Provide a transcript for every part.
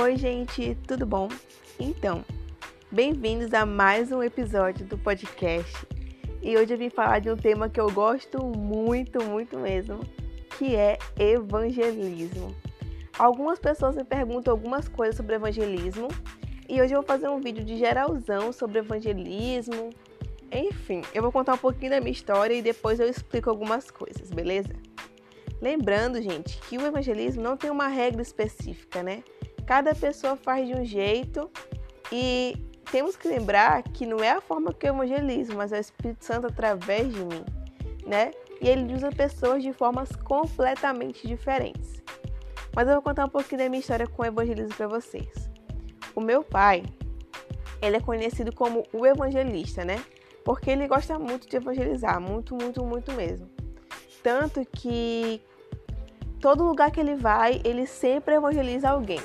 Oi, gente, tudo bom? Então, bem-vindos a mais um episódio do podcast. E hoje eu vim falar de um tema que eu gosto muito, muito mesmo, que é evangelismo. Algumas pessoas me perguntam algumas coisas sobre evangelismo, e hoje eu vou fazer um vídeo de geralzão sobre evangelismo. Enfim, eu vou contar um pouquinho da minha história e depois eu explico algumas coisas, beleza? Lembrando, gente, que o evangelismo não tem uma regra específica, né? Cada pessoa faz de um jeito e temos que lembrar que não é a forma que eu evangelizo, mas é o Espírito Santo através de mim, né? E ele usa pessoas de formas completamente diferentes. Mas eu vou contar um pouquinho da minha história com o evangelismo para vocês. O meu pai, ele é conhecido como o evangelista, né? Porque ele gosta muito de evangelizar, muito, muito, muito mesmo. Tanto que todo lugar que ele vai, ele sempre evangeliza alguém.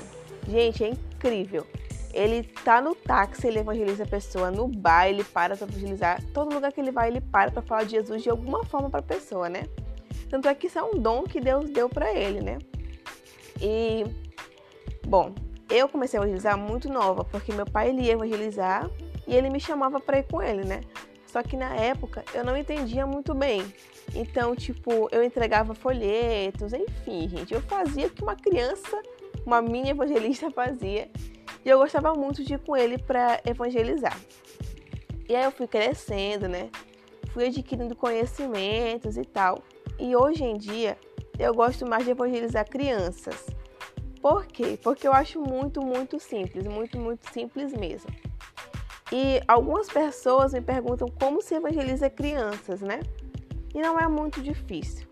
Gente, é incrível. Ele tá no táxi, ele evangeliza a pessoa, no bar ele para para evangelizar. Todo lugar que ele vai, ele para para falar de Jesus de alguma forma para pessoa, né? Tanto é que isso é um dom que Deus deu para ele, né? E bom, eu comecei a evangelizar muito nova, porque meu pai ele ia evangelizar e ele me chamava para ir com ele, né? Só que na época eu não entendia muito bem. Então, tipo, eu entregava folhetos, enfim, gente, eu fazia o que uma criança uma mini evangelista fazia. E eu gostava muito de ir com ele para evangelizar. E aí eu fui crescendo, né? Fui adquirindo conhecimentos e tal. E hoje em dia eu gosto mais de evangelizar crianças. Por quê? Porque eu acho muito, muito simples, muito, muito simples mesmo. E algumas pessoas me perguntam como se evangeliza crianças, né? E não é muito difícil.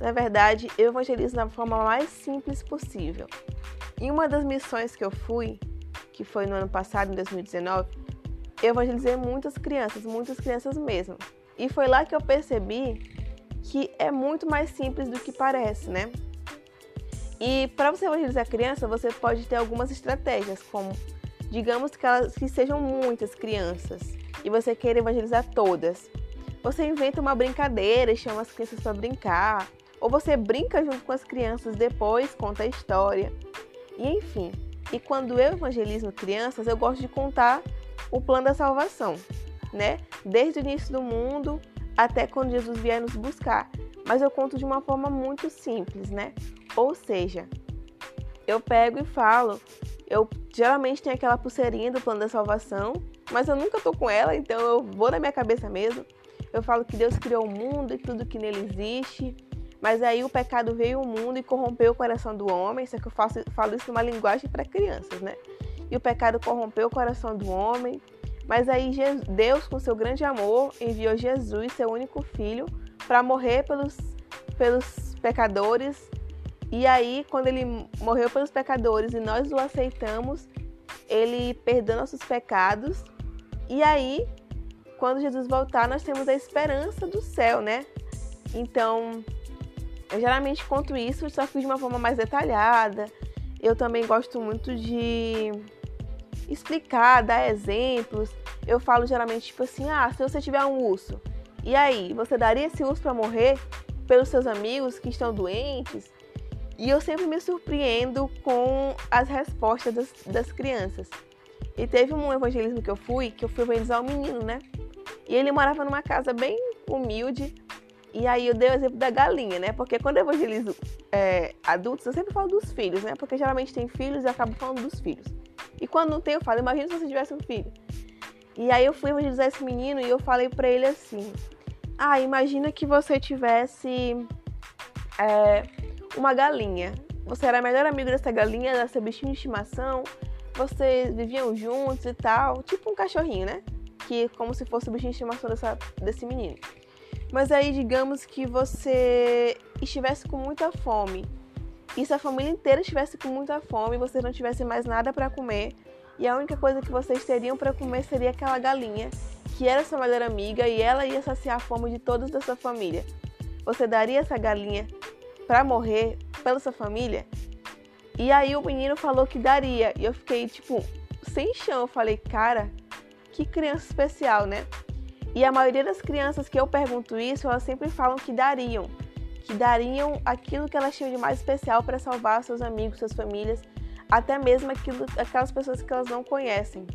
Na verdade, eu evangelizo da forma mais simples possível. Em uma das missões que eu fui, que foi no ano passado, em 2019, eu evangelizei muitas crianças, muitas crianças mesmo. E foi lá que eu percebi que é muito mais simples do que parece, né? E para você evangelizar criança, você pode ter algumas estratégias, como digamos que elas que sejam muitas crianças e você queira evangelizar todas. Você inventa uma brincadeira e chama as crianças para brincar, ou você brinca junto com as crianças depois, conta a história. E enfim, e quando eu evangelizo crianças, eu gosto de contar o plano da salvação, né? Desde o início do mundo até quando Jesus vier nos buscar. Mas eu conto de uma forma muito simples, né? Ou seja, eu pego e falo, eu geralmente tenho aquela pulseirinha do plano da salvação, mas eu nunca tô com ela, então eu vou na minha cabeça mesmo. Eu falo que Deus criou o mundo e tudo que nele existe, mas aí o pecado veio ao mundo e corrompeu o coração do homem. Só que eu faço, falo isso numa linguagem para crianças, né? E o pecado corrompeu o coração do homem. Mas aí Deus, com seu grande amor, enviou Jesus, seu único filho, para morrer pelos, pelos pecadores. E aí, quando ele morreu pelos pecadores e nós o aceitamos, ele perdoa nossos pecados. E aí, quando Jesus voltar, nós temos a esperança do céu, né? Então, eu geralmente conto isso, só que de uma forma mais detalhada. Eu também gosto muito de explicar, dar exemplos. Eu falo geralmente tipo assim: ah, se você tiver um urso, e aí, você daria esse urso para morrer pelos seus amigos que estão doentes? E eu sempre me surpreendo com as respostas das, das crianças. E teve um evangelismo que eu fui, que eu fui evangelizar um menino, né? E ele morava numa casa bem humilde, e aí eu dei o exemplo da galinha, né? Porque quando eu evangelizo é, adultos, eu sempre falo dos filhos, né? Porque geralmente tem filhos e eu acabo falando dos filhos. E quando não tem, eu falo, imagina se você tivesse um filho. E aí eu fui evangelizar esse menino e eu falei pra ele assim: Ah, imagina que você tivesse é, uma galinha. Você era melhor amigo dessa galinha, era seu bichinho de estimação, vocês viviam juntos e tal, tipo um cachorrinho, né? Que como se fosse o bichinho de estimação dessa, desse menino. Mas aí, digamos que você estivesse com muita fome e se a família inteira estivesse com muita fome vocês não tivessem mais nada para comer e a única coisa que vocês teriam para comer seria aquela galinha que era sua melhor amiga e ela ia saciar a fome de todos da sua família. Você daria essa galinha para morrer pela sua família? E aí o menino falou que daria e eu fiquei tipo sem chão. Eu falei, cara, que criança especial, né? E a maioria das crianças que eu pergunto isso, elas sempre falam que dariam, que dariam aquilo que elas tinham de mais especial para salvar seus amigos, suas famílias. até mesmo aquilo, aquelas pessoas que elas não conhecem.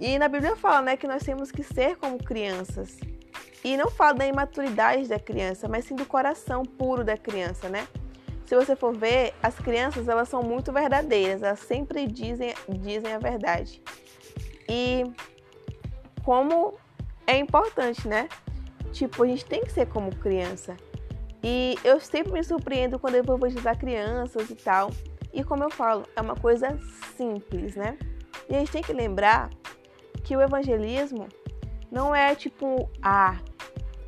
E na Bíblia fala, né, que nós temos que ser como crianças. E não fala da imaturidade da criança, mas sim do coração puro da criança, né? Se você for ver, as crianças, elas são muito verdadeiras, elas sempre dizem, dizem a verdade. E como é importante, né? Tipo, a gente tem que ser como criança. E eu sempre me surpreendo quando eu vou evangelizar crianças e tal. E como eu falo, é uma coisa simples, né? E a gente tem que lembrar que o evangelismo não é tipo, ah,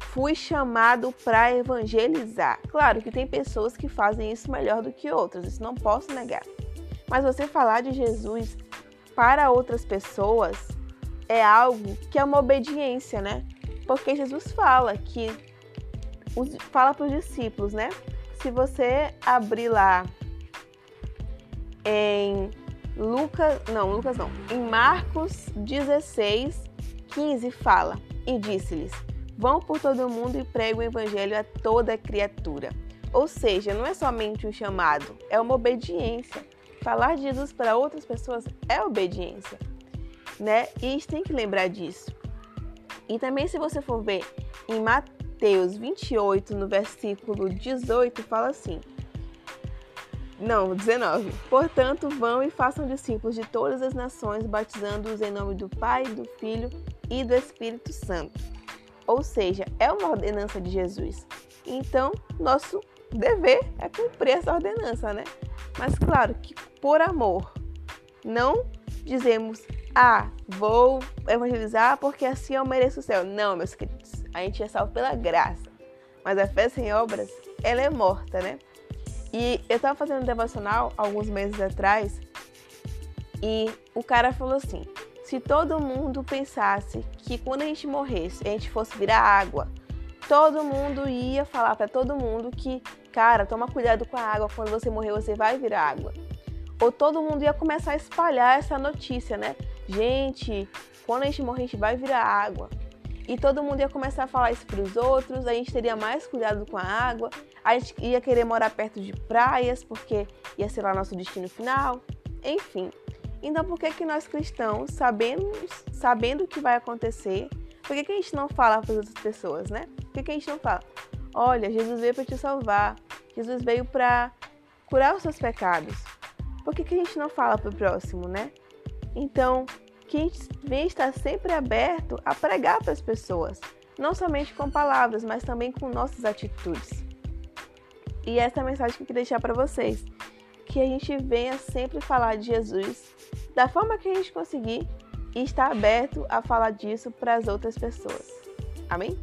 fui chamado para evangelizar. Claro que tem pessoas que fazem isso melhor do que outras, isso não posso negar. Mas você falar de Jesus para outras pessoas é algo que é uma obediência, né? Porque Jesus fala que fala para os discípulos, né? Se você abrir lá em Lucas, não, Lucas não, em Marcos 16, 15 fala e disse-lhes: Vão por todo o mundo e pregam o evangelho a toda criatura. Ou seja, não é somente um chamado, é uma obediência. Falar de Jesus para outras pessoas é obediência, né? E a gente tem que lembrar disso. E também, se você for ver em Mateus 28, no versículo 18, fala assim: não, 19. Portanto, vão e façam discípulos de todas as nações, batizando-os em nome do Pai, do Filho e do Espírito Santo. Ou seja, é uma ordenança de Jesus. Então, nosso dever é cumprir essa ordenança, né? Mas claro que por amor, não dizemos, ah, vou evangelizar porque assim eu mereço o céu. Não, meus queridos, a gente é salvo pela graça. Mas a fé sem obras, ela é morta, né? E eu tava fazendo um devocional alguns meses atrás e o cara falou assim: se todo mundo pensasse que quando a gente morresse, a gente fosse virar água, todo mundo ia falar para todo mundo que, cara, toma cuidado com a água, quando você morrer você vai virar água. Ou todo mundo ia começar a espalhar essa notícia, né? Gente, quando a gente morrer, a gente vai virar água e todo mundo ia começar a falar isso para os outros, a gente teria mais cuidado com a água, a gente ia querer morar perto de praias, porque ia ser lá nosso destino final, enfim. Então, por que, que nós cristãos, sabendo, sabendo o que vai acontecer, por que, que a gente não fala para as outras pessoas, né? Por que, que a gente não fala? Olha, Jesus veio para te salvar, Jesus veio para curar os seus pecados. Por que, que a gente não fala para o próximo, né? Então, que vem estar sempre aberto a pregar para as pessoas, não somente com palavras, mas também com nossas atitudes. E essa é a mensagem que eu queria deixar para vocês, que a gente venha sempre falar de Jesus da forma que a gente conseguir e estar aberto a falar disso para as outras pessoas. Amém?